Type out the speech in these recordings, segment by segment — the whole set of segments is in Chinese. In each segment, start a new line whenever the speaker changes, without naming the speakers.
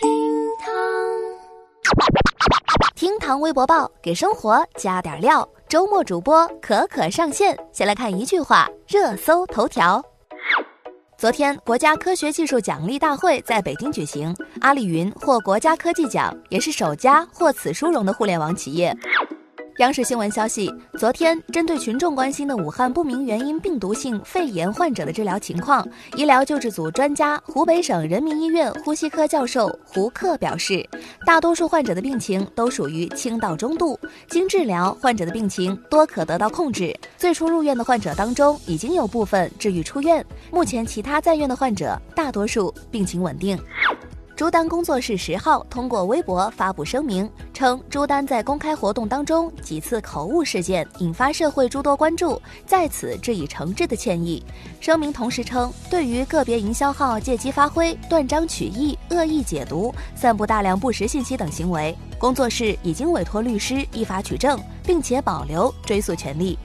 厅堂，厅堂微博报给生活加点料。周末主播可可上线，先来看一句话热搜头条。昨天，国家科学技术奖励大会在北京举行，阿里云获国家科技奖，也是首家获此殊荣的互联网企业。央视新闻消息，昨天针对群众关心的武汉不明原因病毒性肺炎患者的治疗情况，医疗救治组专家、湖北省人民医院呼吸科教授胡克表示，大多数患者的病情都属于轻到中度，经治疗，患者的病情多可得到控制。最初入院的患者当中，已经有部分治愈出院，目前其他在院的患者大多数病情稳定。朱丹工作室十号通过微博发布声明，称朱丹在公开活动当中几次口误事件引发社会诸多关注，在此致以诚挚的歉意。声明同时称，对于个别营销号借机发挥、断章取义、恶意解读、散布大量不实信息等行为，工作室已经委托律师依法取证，并且保留追诉权利。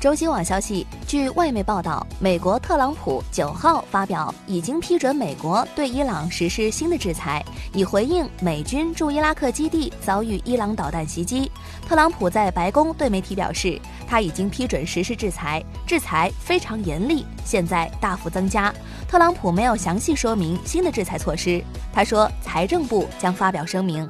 中新网消息，据外媒报道，美国特朗普九号发表已经批准美国对伊朗实施新的制裁，以回应美军驻伊拉克基地遭遇伊朗导弹袭击。特朗普在白宫对媒体表示，他已经批准实施制裁，制裁非常严厉，现在大幅增加。特朗普没有详细说明新的制裁措施，他说财政部将发表声明。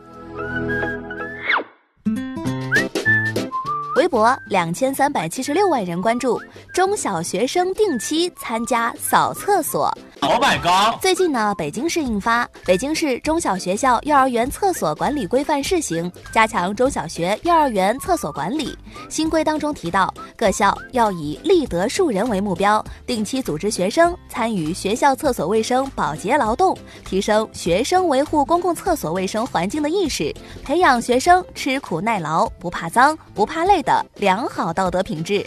博两千三百七十六万人关注，中小学生定期参加扫厕所。
Oh my god！
最近呢，北京市印发《北京市中小学校幼儿园厕所管理规范试行》，加强中小学、幼儿园厕所管理。新规当中提到，各校要以立德树人为目标，定期组织学生参与学校厕所卫生保洁劳动，提升学生维护公共厕所卫生环境的意识，培养学生吃苦耐劳、不怕脏、不怕累的良好道德品质。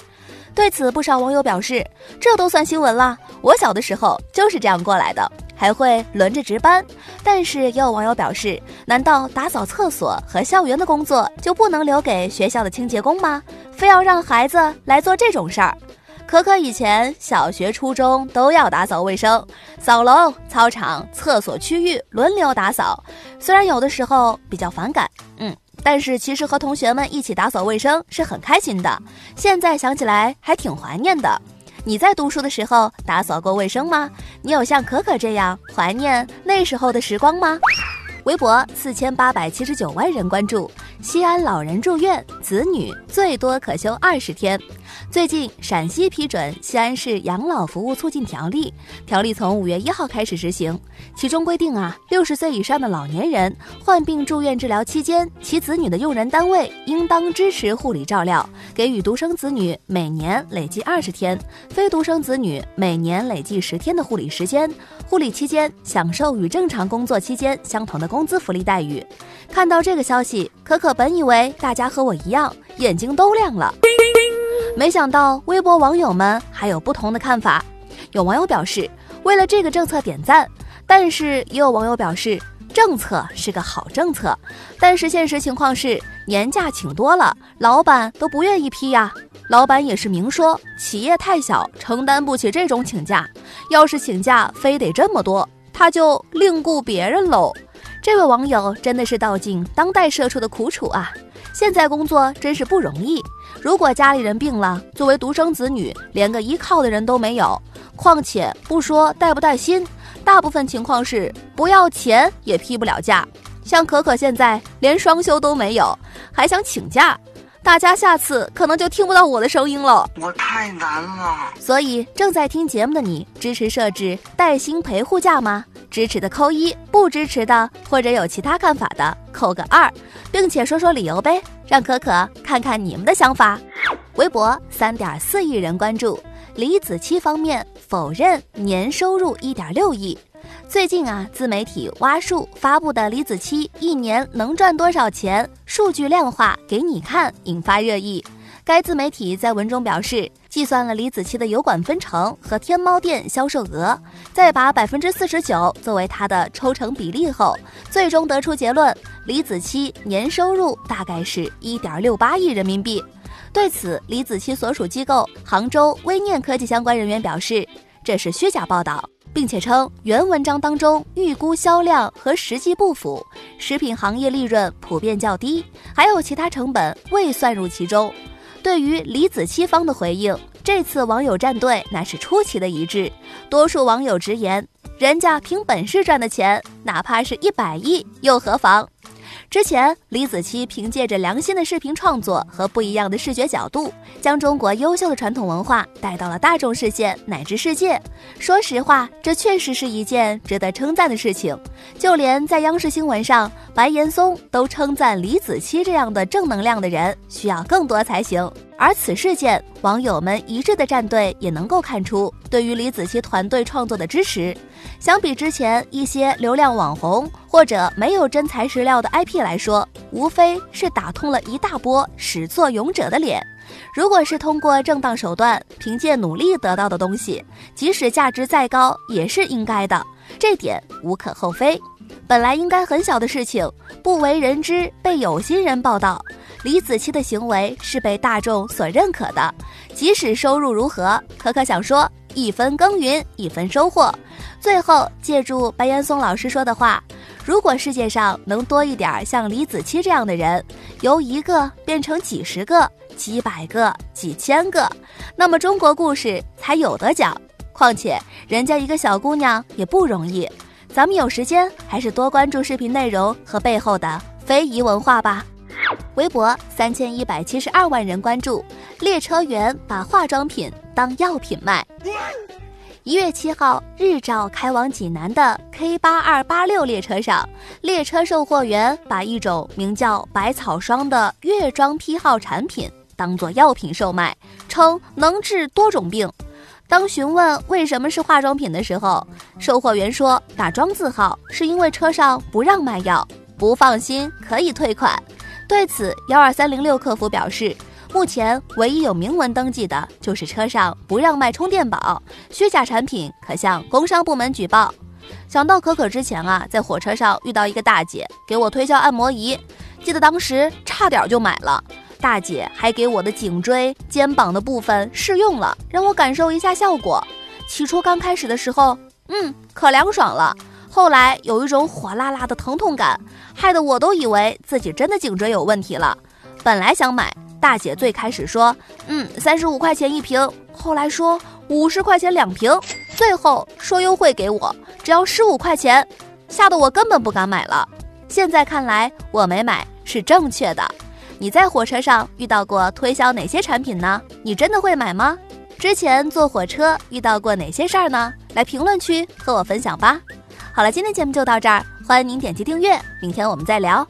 对此，不少网友表示：“这都算新闻了？我小的时候就是这样过来的，还会轮着值班。”但是也有网友表示：“难道打扫厕所和校园的工作就不能留给学校的清洁工吗？非要让孩子来做这种事儿？”可可以前小学、初中都要打扫卫生，扫楼、操场、厕所区域轮流打扫，虽然有的时候比较反感，嗯。但是其实和同学们一起打扫卫生是很开心的，现在想起来还挺怀念的。你在读书的时候打扫过卫生吗？你有像可可这样怀念那时候的时光吗？微博四千八百七十九万人关注，西安老人住院，子女最多可休二十天。最近，陕西批准《西安市养老服务促进条例》，条例从五月一号开始实行。其中规定啊，六十岁以上的老年人患病住院治疗期间，其子女的用人单位应当支持护理照料，给予独生子女每年累计二十天，非独生子女每年累计十天的护理时间。护理期间享受与正常工作期间相同的工资福利待遇。看到这个消息，可可本以为大家和我一样，眼睛都亮了。没想到微博网友们还有不同的看法，有网友表示为了这个政策点赞，但是也有网友表示政策是个好政策，但是现实情况是年假请多了，老板都不愿意批呀。老板也是明说企业太小，承担不起这种请假，要是请假非得这么多，他就另雇别人喽。这位网友真的是道尽当代社畜的苦楚啊！现在工作真是不容易。如果家里人病了，作为独生子女，连个依靠的人都没有。况且不说带不带薪，大部分情况是不要钱也批不了假。像可可现在连双休都没有，还想请假，大家下次可能就听不到我的声音了。
我太难了。
所以正在听节目的你，支持设置带薪陪护假吗？支持的扣一，不支持的或者有其他看法的扣个二，并且说说理由呗，让可可看看你们的想法。微博三点四亿人关注，李子柒方面否认年收入一点六亿。最近啊，自媒体挖数发布的李子柒一年能赚多少钱数据量化给你看，引发热议。该自媒体在文中表示，计算了李子柒的油管分成和天猫店销售额，再把百分之四十九作为他的抽成比例后，最终得出结论：李子柒年收入大概是一点六八亿人民币。对此，李子柒所属机构杭州微念科技相关人员表示，这是虚假报道。并且称原文章当中预估销量和实际不符，食品行业利润普遍较低，还有其他成本未算入其中。对于李子柒方的回应，这次网友站队那是出奇的一致，多数网友直言，人家凭本事赚的钱，哪怕是一百亿又何妨？之前，李子柒凭借着良心的视频创作和不一样的视觉角度，将中国优秀的传统文化带到了大众视线乃至世界。说实话，这确实是一件值得称赞的事情。就连在央视新闻上，白岩松都称赞李子柒这样的正能量的人需要更多才行。而此事件，网友们一致的站队，也能够看出对于李子柒团队创作的支持。相比之前一些流量网红或者没有真材实料的 IP 来说，无非是打通了一大波始作俑者的脸。如果是通过正当手段，凭借努力得到的东西，即使价值再高，也是应该的，这点无可厚非。本来应该很小的事情，不为人知，被有心人报道。李子柒的行为是被大众所认可的，即使收入如何，可可想说一分耕耘一分收获。最后借助白岩松老师说的话，如果世界上能多一点像李子柒这样的人，由一个变成几十个、几百个、几千个，那么中国故事才有得讲。况且人家一个小姑娘也不容易，咱们有时间还是多关注视频内容和背后的非遗文化吧。微博三千一百七十二万人关注，列车员把化妆品当药品卖。一月七号，日照开往济南的 K 八二八六列车上，列车售货员把一种名叫百草霜的月装批号产品当做药品售卖，称能治多种病。当询问为什么是化妆品的时候，售货员说打装字号是因为车上不让卖药，不放心可以退款。对此，幺二三零六客服表示，目前唯一有明文登记的就是车上不让卖充电宝，虚假产品可向工商部门举报。想到可可之前啊，在火车上遇到一个大姐给我推销按摩仪，记得当时差点就买了。大姐还给我的颈椎、肩膀的部分试用了，让我感受一下效果。起初刚开始的时候，嗯，可凉爽了。后来有一种火辣辣的疼痛感，害得我都以为自己真的颈椎有问题了。本来想买，大姐最开始说，嗯，三十五块钱一瓶，后来说五十块钱两瓶，最后说优惠给我，只要十五块钱，吓得我根本不敢买了。现在看来，我没买是正确的。你在火车上遇到过推销哪些产品呢？你真的会买吗？之前坐火车遇到过哪些事儿呢？来评论区和我分享吧。好了，今天节目就到这儿，欢迎您点击订阅，明天我们再聊。